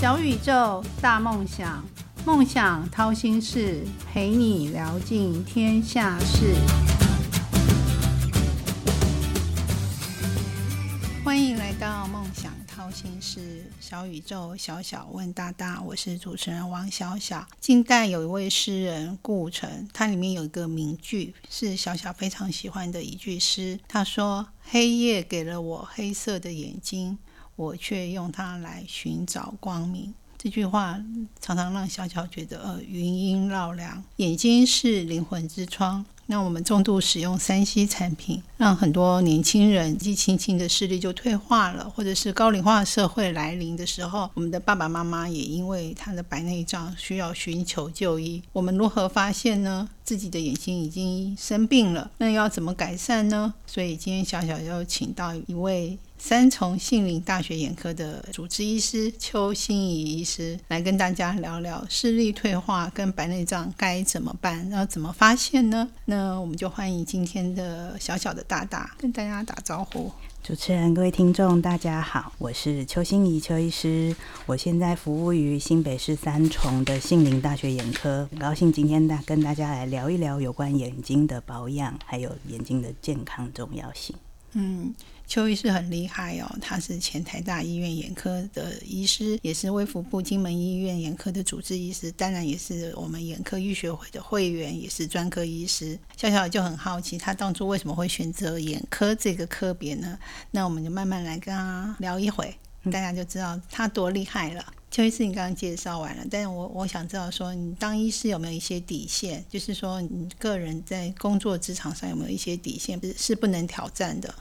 小宇宙，大梦想，梦想掏心事，陪你聊尽天下事。欢迎来到梦想掏心事，小宇宙，小小问大大，我是主持人王小小。近代有一位诗人顾城，他里面有一个名句是小小非常喜欢的一句诗，他说：“黑夜给了我黑色的眼睛。”我却用它来寻找光明。这句话常常让小小觉得，呃，余音绕梁。眼睛是灵魂之窗。那我们重度使用三 C 产品，让很多年轻人记轻轻的视力就退化了，或者是高龄化社会来临的时候，我们的爸爸妈妈也因为他的白内障需要寻求就医。我们如何发现呢？自己的眼睛已经生病了，那要怎么改善呢？所以今天小小就请到一位。三重杏林大学眼科的主治医师邱心怡医师来跟大家聊聊视力退化跟白内障该怎么办，然后怎么发现呢？那我们就欢迎今天的小小的大大跟大家打招呼。主持人、各位听众，大家好，我是邱心怡邱医师，我现在服务于新北市三重的杏林大学眼科，很高兴今天大跟大家来聊一聊有关眼睛的保养，还有眼睛的健康重要性。嗯。邱医师很厉害哦，他是前台大医院眼科的医师，也是微服部金门医院眼科的主治医师，当然也是我们眼科医学会的会员，也是专科医师。笑笑就很好奇，他当初为什么会选择眼科这个科别呢？那我们就慢慢来跟他聊一回，大家就知道他多厉害了。邱医师，你刚刚介绍完了，但是我我想知道说，你当医师有没有一些底线？就是说，你个人在工作职场上有没有一些底线是是不能挑战的？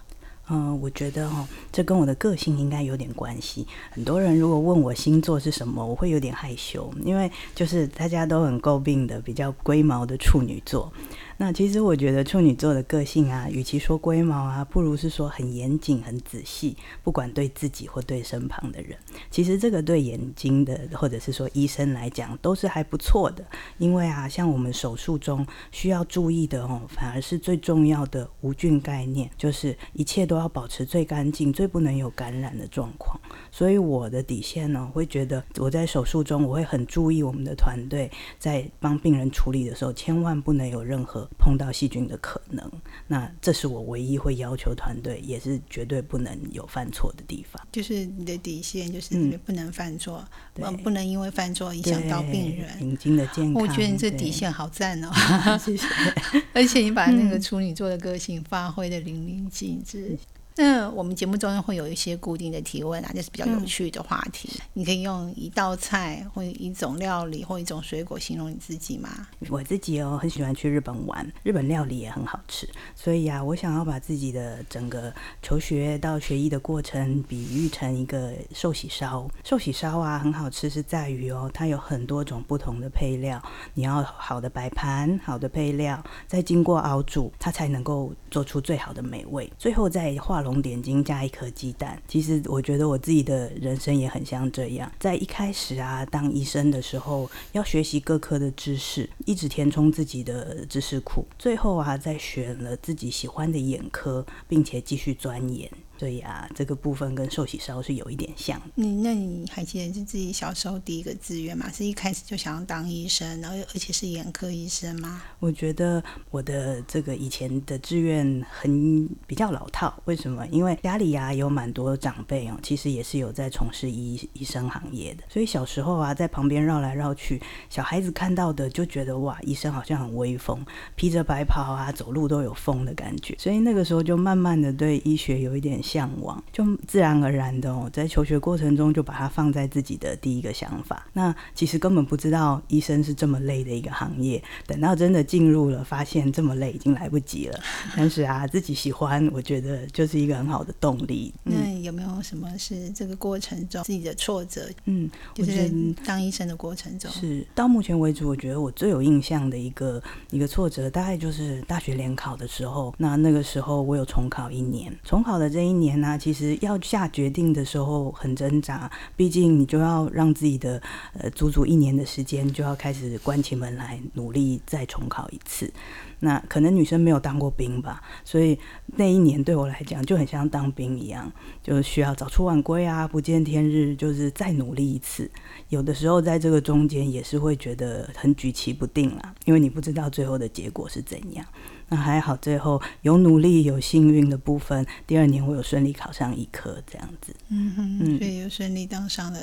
嗯，我觉得哈，这跟我的个性应该有点关系。很多人如果问我星座是什么，我会有点害羞，因为就是大家都很诟病的比较龟毛的处女座。那其实我觉得处女座的个性啊，与其说龟毛啊，不如是说很严谨、很仔细，不管对自己或对身旁的人。其实这个对眼睛的，或者是说医生来讲，都是还不错的。因为啊，像我们手术中需要注意的哦，反而是最重要的无菌概念，就是一切都要保持最干净、最不能有感染的状况。所以我的底线呢，会觉得我在手术中，我会很注意我们的团队在帮病人处理的时候，千万不能有任何。碰到细菌的可能，那这是我唯一会要求团队，也是绝对不能有犯错的地方。就是你的底线，就是你不能犯错，嗯，不能因为犯错影响到病人眼睛的健康。我觉得你这底线好赞哦，谢谢。而且你把那个处女座的个性发挥的淋漓尽致。那我们节目中会有一些固定的提问啊，就是比较有趣的话题。你可以用一道菜或一种料理或一种水果形容你自己吗？我自己哦，很喜欢去日本玩，日本料理也很好吃。所以啊，我想要把自己的整个求学到学医的过程比喻成一个寿喜烧。寿喜烧啊，很好吃是在于哦，它有很多种不同的配料，你要好的摆盘、好的配料，再经过熬煮，它才能够做出最好的美味。最后再画。红点睛加一颗鸡蛋，其实我觉得我自己的人生也很像这样。在一开始啊，当医生的时候，要学习各科的知识，一直填充自己的知识库，最后啊，再选了自己喜欢的眼科，并且继续钻研。对呀，这个部分跟寿喜烧是有一点像。你那你还记得是自己小时候第一个志愿吗？是一开始就想要当医生，然后而且是眼科医生吗？我觉得我的这个以前的志愿很比较老套。为什么？因为家里呀有蛮多长辈哦，其实也是有在从事医医生行业的，所以小时候啊在旁边绕来绕去，小孩子看到的就觉得哇，医生好像很威风，披着白袍啊，走路都有风的感觉。所以那个时候就慢慢的对医学有一点。向往就自然而然的哦，在求学过程中就把它放在自己的第一个想法。那其实根本不知道医生是这么累的一个行业，等到真的进入了，发现这么累已经来不及了。但是啊，自己喜欢，我觉得就是一个很好的动力。那有没有什么是这个过程中自己的挫折？嗯，就是当医生的过程中，是到目前为止，我觉得我最有印象的一个一个挫折，大概就是大学联考的时候。那那个时候我有重考一年，重考的这一。年呢，其实要下决定的时候很挣扎，毕竟你就要让自己的呃足足一年的时间就要开始关起门来努力再重考一次。那可能女生没有当过兵吧，所以那一年对我来讲就很像当兵一样，就需要早出晚归啊，不见天日，就是再努力一次。有的时候在这个中间也是会觉得很举棋不定啦，因为你不知道最后的结果是怎样。那还好，最后有努力有幸运的部分，第二年我有顺利考上医科这样子。嗯哼，所以又顺利当上了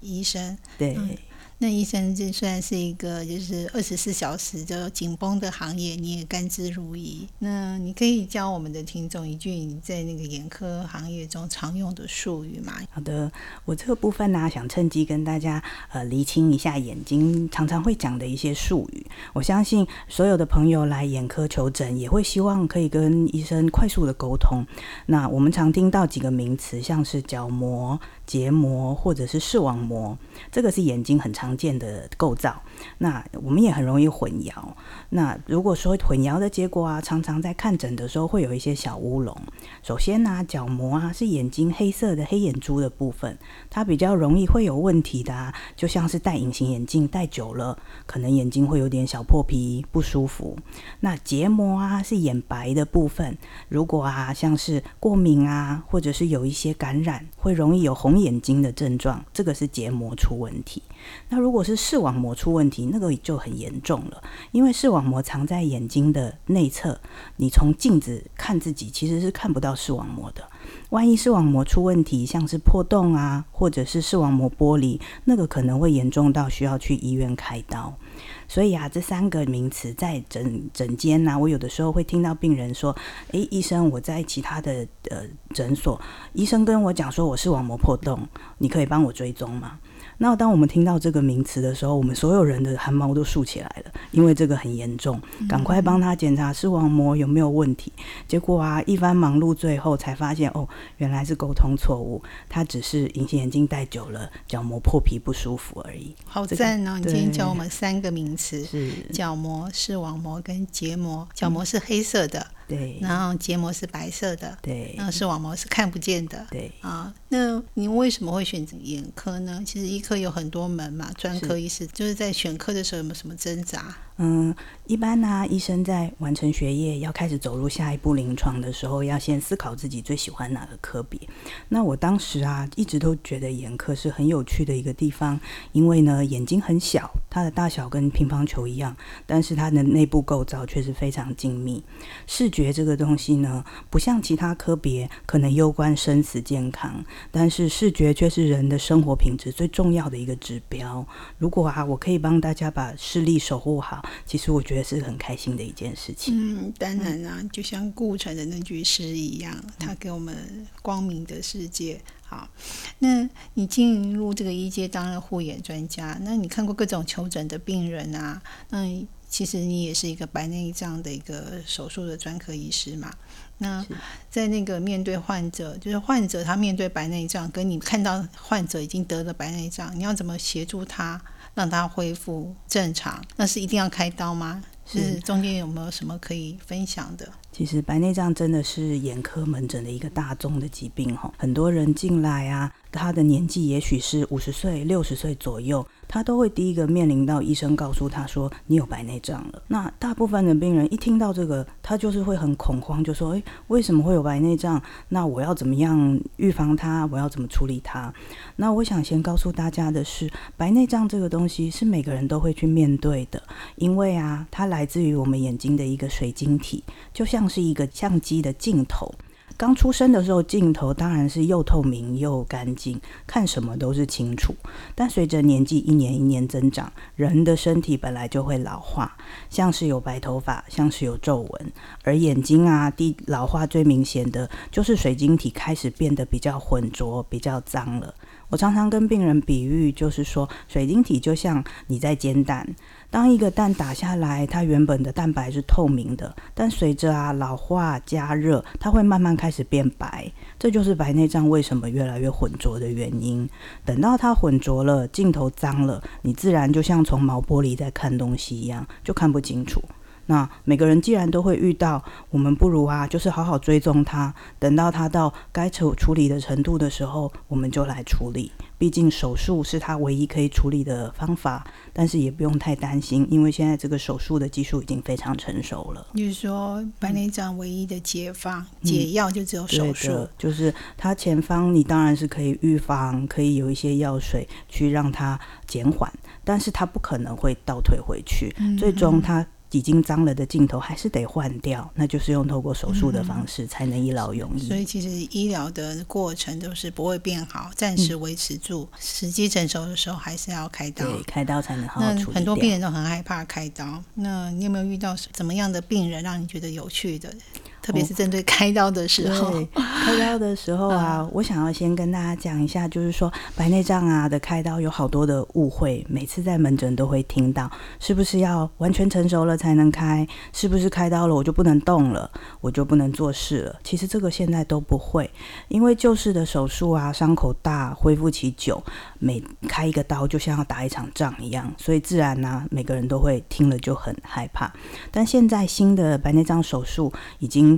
医生。对。那医生这虽然是一个就是二十四小时就紧绷的行业，你也甘之如饴。那你可以教我们的听众一句你在那个眼科行业中常用的术语吗？好的，我这个部分呢，想趁机跟大家呃厘清一下眼睛常常会讲的一些术语。我相信所有的朋友来眼科求诊，也会希望可以跟医生快速的沟通。那我们常听到几个名词，像是角膜。结膜或者是视网膜，这个是眼睛很常常见的构造。那我们也很容易混淆。那如果说混淆的结果啊，常常在看诊的时候会有一些小乌龙。首先呢，角膜啊是眼睛黑色的黑眼珠的部分，它比较容易会有问题的。啊，就像是戴隐形眼镜戴久了，可能眼睛会有点小破皮不舒服。那结膜啊是眼白的部分，如果啊像是过敏啊，或者是有一些感染，会容易有红眼睛的症状，这个是结膜出问题。那如果是视网膜出问题，那个就很严重了，因为视网膜藏在眼睛的内侧，你从镜子看自己其实是看不到视网膜的。万一视网膜出问题，像是破洞啊，或者是视网膜剥离，那个可能会严重到需要去医院开刀。所以啊，这三个名词在诊诊间呐，我有的时候会听到病人说：“诶，医生，我在其他的呃诊所，医生跟我讲说我视网膜破洞，你可以帮我追踪吗？”那当我们听到这个名词的时候，我们所有人的汗毛都竖起来了，因为这个很严重，赶快帮他检查视网膜有没有问题。结果啊，一番忙碌，最后才发现，哦，原来是沟通错误，他只是隐形眼镜戴久了，角膜破皮不舒服而已。好赞哦！你今天教我们三个名词：角膜、视网膜跟结膜。角膜是黑色的。对，然后结膜是白色的，对，然后视网膜是看不见的，对啊。那你为什么会选择眼科呢？其实医科有很多门嘛，专科医师就是在选科的时候有没有什么挣扎？嗯，一般呢，医生在完成学业要开始走入下一步临床的时候，要先思考自己最喜欢哪个科别。那我当时啊，一直都觉得眼科是很有趣的一个地方，因为呢，眼睛很小，它的大小跟乒乓球一样，但是它的内部构造却是非常精密。视觉这个东西呢，不像其他科别可能攸关生死健康，但是视觉却是人的生活品质最重要的一个指标。如果啊，我可以帮大家把视力守护好。其实我觉得是很开心的一件事情。嗯，当然啊，就像顾城的那句诗一样，他给我们光明的世界。好，那你进入这个医界当了护眼专家，那你看过各种求诊的病人啊？那其实你也是一个白内障的一个手术的专科医师嘛？那在那个面对患者，就是患者他面对白内障，跟你看到患者已经得了白内障，你要怎么协助他？让它恢复正常，那是一定要开刀吗？是中间有没有什么可以分享的？其实白内障真的是眼科门诊的一个大众的疾病哈，很多人进来啊，他的年纪也许是五十岁、六十岁左右。他都会第一个面临到医生告诉他说你有白内障了。那大部分的病人一听到这个，他就是会很恐慌，就说：“诶，为什么会有白内障？那我要怎么样预防它？我要怎么处理它？”那我想先告诉大家的是，白内障这个东西是每个人都会去面对的，因为啊，它来自于我们眼睛的一个水晶体，就像是一个相机的镜头。刚出生的时候，镜头当然是又透明又干净，看什么都是清楚。但随着年纪一年一年增长，人的身体本来就会老化，像是有白头发，像是有皱纹。而眼睛啊，第老化最明显的就是水晶体开始变得比较浑浊、比较脏了。我常常跟病人比喻，就是说水晶体就像你在煎蛋。当一个蛋打下来，它原本的蛋白是透明的，但随着啊老化加热，它会慢慢开始变白。这就是白内障为什么越来越浑浊的原因。等到它浑浊了，镜头脏了，你自然就像从毛玻璃在看东西一样，就看不清楚。那每个人既然都会遇到，我们不如啊，就是好好追踪他，等到他到该处处理的程度的时候，我们就来处理。毕竟手术是他唯一可以处理的方法，但是也不用太担心，因为现在这个手术的技术已经非常成熟了。就是说，白内障唯一的解方、解药就只有手术。就是它前方你当然是可以预防，可以有一些药水去让它减缓，但是它不可能会倒退回去，最终它。已经脏了的镜头还是得换掉，那就是用透过手术的方式才能一劳永逸。所以其实医疗的过程都是不会变好，暂时维持住，时机成熟的时候还是要开刀。对，开刀才能好好处理。很多病人都很害怕开刀，那你有没有遇到怎么样的病人让你觉得有趣的？特别是针对开刀的时候，开刀的时候啊，我想要先跟大家讲一下，就是说白内障啊的开刀有好多的误会，每次在门诊都会听到，是不是要完全成熟了才能开？是不是开刀了我就不能动了，我就不能做事了？其实这个现在都不会，因为旧式的手术啊，伤口大，恢复期久，每开一个刀就像要打一场仗一样，所以自然呢，每个人都会听了就很害怕。但现在新的白内障手术已经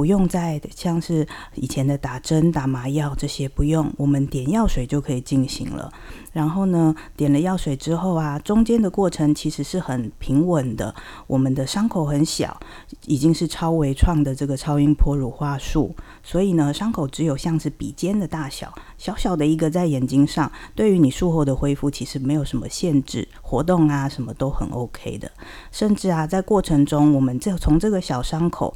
不用再像是以前的打针、打麻药这些不用，我们点药水就可以进行了。然后呢，点了药水之后啊，中间的过程其实是很平稳的。我们的伤口很小，已经是超微创的这个超音波乳化术，所以呢，伤口只有像是笔尖的大小，小小的一个在眼睛上，对于你术后的恢复其实没有什么限制，活动啊什么都很 OK 的。甚至啊，在过程中，我们这从这个小伤口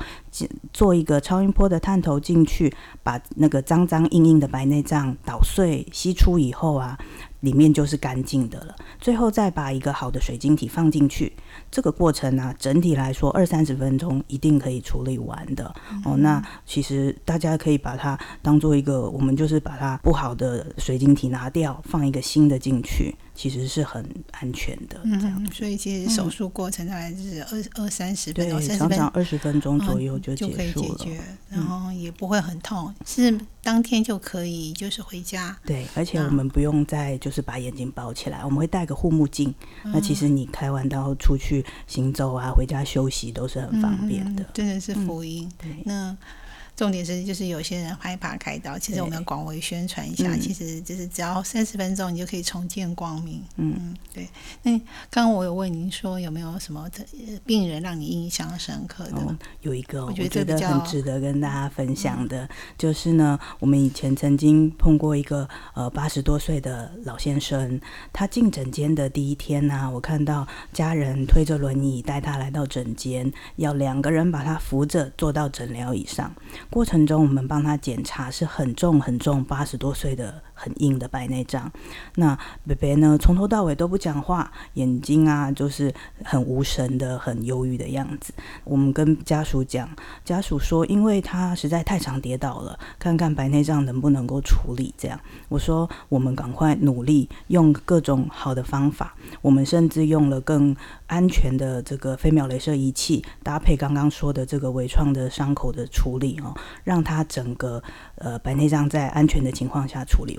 做一个超音波的探头进去，把那个脏脏硬硬的白内障捣碎吸出以后啊。里面就是干净的了，最后再把一个好的水晶体放进去，这个过程呢，整体来说二三十分钟一定可以处理完的哦。那其实大家可以把它当做一个，我们就是把它不好的水晶体拿掉，放一个新的进去。其实是很安全的，嗯，所以其实手术过程大概是二二三十分钟，常常二十分钟左右就就可以解决，然后也不会很痛，是当天就可以就是回家。对，而且我们不用再就是把眼睛包起来，我们会戴个护目镜。那其实你开完刀出去行走啊，回家休息都是很方便的，真的是福音。对，那。重点是，就是有些人害怕开刀，其实我们要广为宣传一下，其实就是只要三十分钟，你就可以重见光明。嗯，对。那刚刚我有问您说，有没有什么病人让你印象深刻的？有一个，我觉得很值得跟大家分享的，就是呢，我们以前曾经碰过一个呃八十多岁的老先生，他进诊间的第一天呢，我看到家人推着轮椅带他来到诊间，要两个人把他扶着坐到诊疗椅上。过程中，我们帮他检查是很重很重，八十多岁的。很硬的白内障，那北北呢？从头到尾都不讲话，眼睛啊，就是很无神的、很忧郁的样子。我们跟家属讲，家属说，因为他实在太常跌倒了，看看白内障能不能够处理。这样，我说我们赶快努力，用各种好的方法。我们甚至用了更安全的这个飞秒镭射仪器，搭配刚刚说的这个微创的伤口的处理哦，让他整个呃白内障在安全的情况下处理。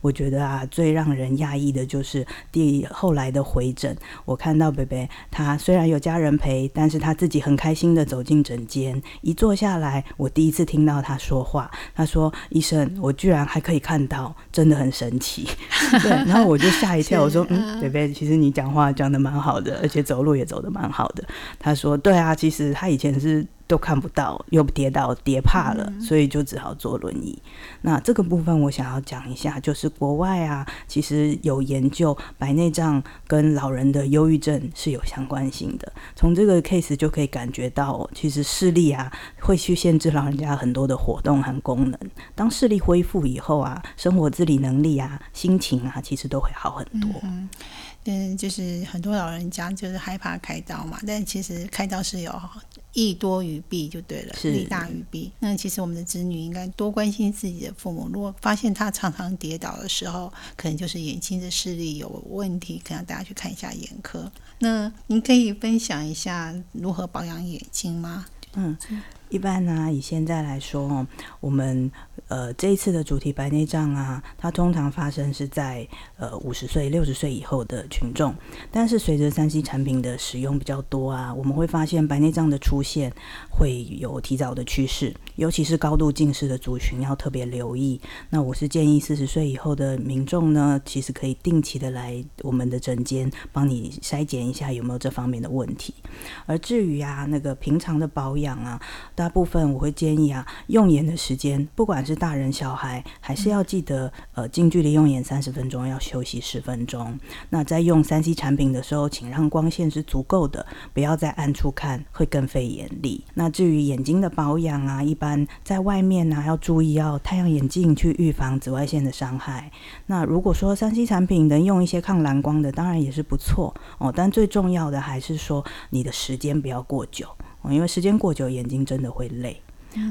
我觉得啊，最让人压抑的就是第后来的回诊。我看到北北，他虽然有家人陪，但是他自己很开心的走进诊间，一坐下来，我第一次听到他说话。他说：“医生，我居然还可以看到，真的很神奇。”对，然后我就吓一跳，我说：“嗯，北北，其实你讲话讲的蛮好的，而且走路也走的蛮好的。”他说：“对啊，其实他以前是。”都看不到，又跌倒跌怕了，所以就只好坐轮椅。那这个部分我想要讲一下，就是国外啊，其实有研究白内障跟老人的忧郁症是有相关性的。从这个 case 就可以感觉到，其实视力啊会去限制老人家很多的活动和功能。当视力恢复以后啊，生活自理能力啊、心情啊，其实都会好很多。嗯，就是很多老人家就是害怕开刀嘛，但其实开刀是有。益多于弊就对了，利大于弊。那其实我们的子女应该多关心自己的父母。如果发现他常常跌倒的时候，可能就是眼睛的视力有问题，可能大家去看一下眼科。那您可以分享一下如何保养眼睛吗？嗯。一般呢，以现在来说，我们呃这一次的主题白内障啊，它通常发生是在呃五十岁、六十岁以后的群众。但是随着三 C 产品的使用比较多啊，我们会发现白内障的出现会有提早的趋势，尤其是高度近视的族群要特别留意。那我是建议四十岁以后的民众呢，其实可以定期的来我们的诊间，帮你筛检一下有没有这方面的问题。而至于啊，那个平常的保养啊，大部分我会建议啊，用眼的时间，不管是大人小孩，还是要记得呃，近距离用眼三十分钟，要休息十分钟。那在用三 C 产品的时候，请让光线是足够的，不要在暗处看，会更费眼力。那至于眼睛的保养啊，一般在外面呢，要注意要太阳眼镜去预防紫外线的伤害。那如果说三 C 产品能用一些抗蓝光的，当然也是不错哦。但最重要的还是说你的时间不要过久哦，因为时间过久眼睛真的会累。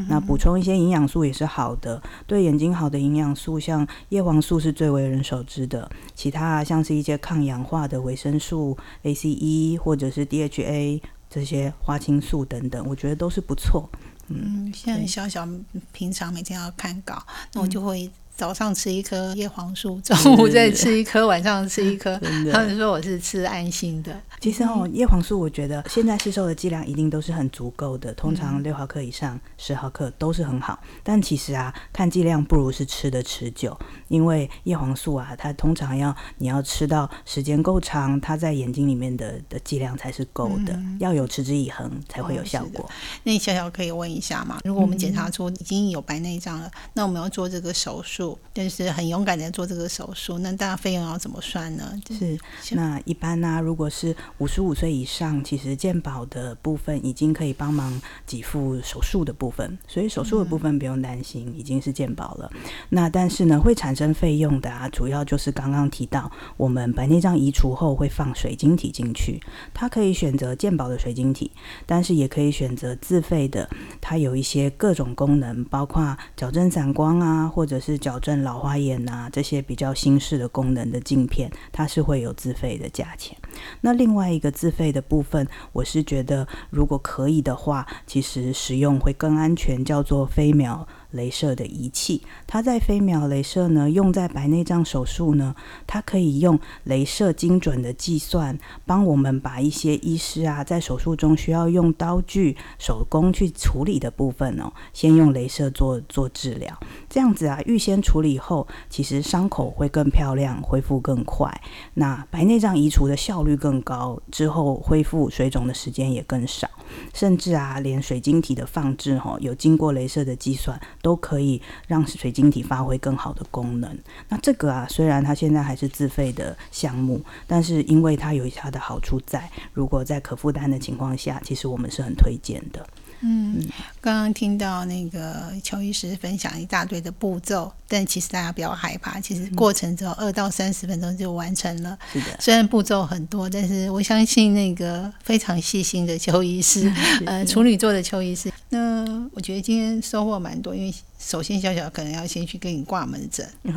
那补充一些营养素也是好的，对眼睛好的营养素，像叶黄素是最为人熟知的，其他像是一些抗氧化的维生素 A、C、E 或者是 DHA 这些花青素等等，我觉得都是不错。嗯，像小小平常每天要看稿，那我就会。早上吃一颗叶黄素，中午再吃一颗，晚上吃一颗。他们说我是吃安心的。其实哦，叶黄素我觉得现在市售的剂量一定都是很足够的，通常六毫克以上、十毫克都是很好。但其实啊，看剂量不如是吃的持久，因为叶黄素啊，它通常要你要吃到时间够长，它在眼睛里面的的剂量才是够的，要有持之以恒才会有效果。那小小可以问一下嘛？如果我们检查出已经有白内障了，那我们要做这个手术？但是很勇敢的做这个手术，那大家费用要怎么算呢？是那一般呢，如果是五十五岁以上，其实健保的部分已经可以帮忙给付手术的部分，所以手术的部分不用担心，已经是健保了。那但是呢，会产生费用的啊，主要就是刚刚提到，我们白内障移除后会放水晶体进去，它可以选择健保的水晶体，但是也可以选择自费的，它有一些各种功能，包括矫正散光啊，或者是矫矫正老花眼啊，这些比较新式的功能的镜片，它是会有自费的价钱。那另外一个自费的部分，我是觉得如果可以的话，其实使用会更安全，叫做飞秒。镭射的仪器，它在飞秒镭射呢，用在白内障手术呢，它可以用镭射精准的计算，帮我们把一些医师啊在手术中需要用刀具、手工去处理的部分哦，先用镭射做做治疗，这样子啊，预先处理后，其实伤口会更漂亮，恢复更快，那白内障移除的效率更高，之后恢复水肿的时间也更少，甚至啊，连水晶体的放置哈，有经过镭射的计算。都可以让水晶体发挥更好的功能。那这个啊，虽然它现在还是自费的项目，但是因为它有它的好处在，如果在可负担的情况下，其实我们是很推荐的。嗯，刚刚听到那个邱医师分享一大堆的步骤，但其实大家不要害怕，其实过程只有二到三十分钟就完成了。是的，虽然步骤很多，但是我相信那个非常细心的邱医师，呃，处女座的邱医师。那我觉得今天收获蛮多，因为。首先，小小可能要先去给你挂门诊，因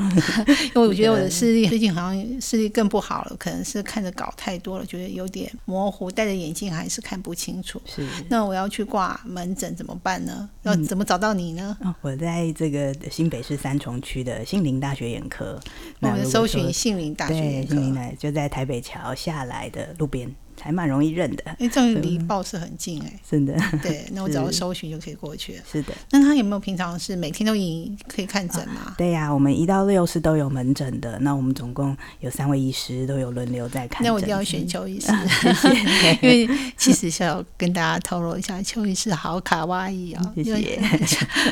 为我觉得我的视力最近好像视力更不好了，可能是看着稿太多了，觉得有点模糊，戴着眼镜还是看不清楚。是，那我要去挂门诊怎么办呢？要怎么找到你呢？我在这个新北市三重区的杏林大学眼科，我们搜寻杏林大学眼科，就在台北桥下来的路边。还蛮容易认的，因为这样离报社很近哎，真的。对，那我 只要搜寻就可以过去了。是的，那他有没有平常是每天都以可以看诊吗？对呀，我们一到六是都有门诊的。那我们总共有三位医师都有轮流在看。那我一定要选邱医师，因为其实是要跟大家透露一下，邱医师好卡哇伊啊，谢谢，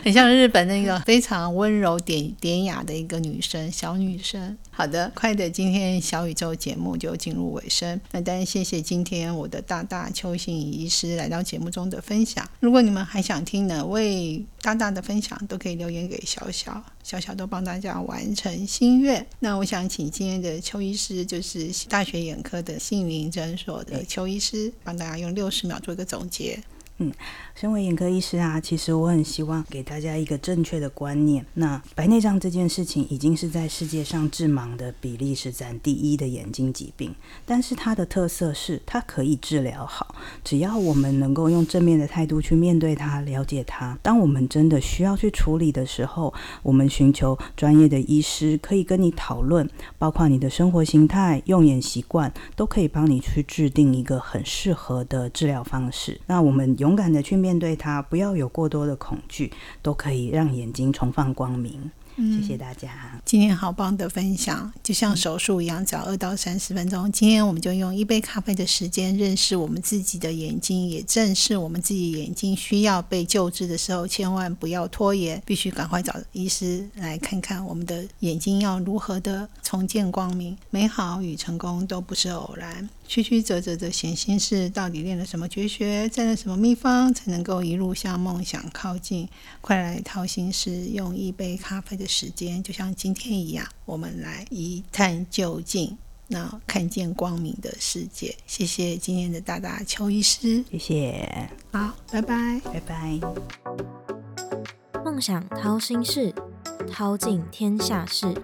很像日本那个非常温柔典典雅的一个女生，小女生。好的，快的，今天小宇宙节目就进入尾声。那当然，谢谢今天我的大大邱信医师来到节目中的分享。如果你们还想听哪位大大的分享，都可以留言给小小，小小都帮大家完成心愿。那我想请今天的邱医师，就是大学眼科的杏林诊所的邱医师，帮大家用六十秒做一个总结。嗯，身为眼科医师啊，其实我很希望给大家一个正确的观念。那白内障这件事情已经是在世界上致盲的比例是占第一的眼睛疾病，但是它的特色是它可以治疗好，只要我们能够用正面的态度去面对它、了解它。当我们真的需要去处理的时候，我们寻求专业的医师可以跟你讨论，包括你的生活形态、用眼习惯，都可以帮你去制定一个很适合的治疗方式。那我们。勇敢的去面对它，不要有过多的恐惧，都可以让眼睛重放光明。谢谢大家，今天好棒的分享，就像手术一样，只要二到三十分钟。今天我们就用一杯咖啡的时间认识我们自己的眼睛，也正是我们自己眼睛需要被救治的时候，千万不要拖延，必须赶快找医师来看看我们的眼睛要如何的重见光明。美好与成功都不是偶然。曲曲折折的显心事，到底练了什么绝学，占了什么秘方，才能够一路向梦想靠近？快来掏心事，用一杯咖啡的时间，就像今天一样，我们来一探究竟，那看见光明的世界。谢谢今天的大大邱医师，谢谢，好，拜拜，拜拜。梦想掏心事，掏尽天下事。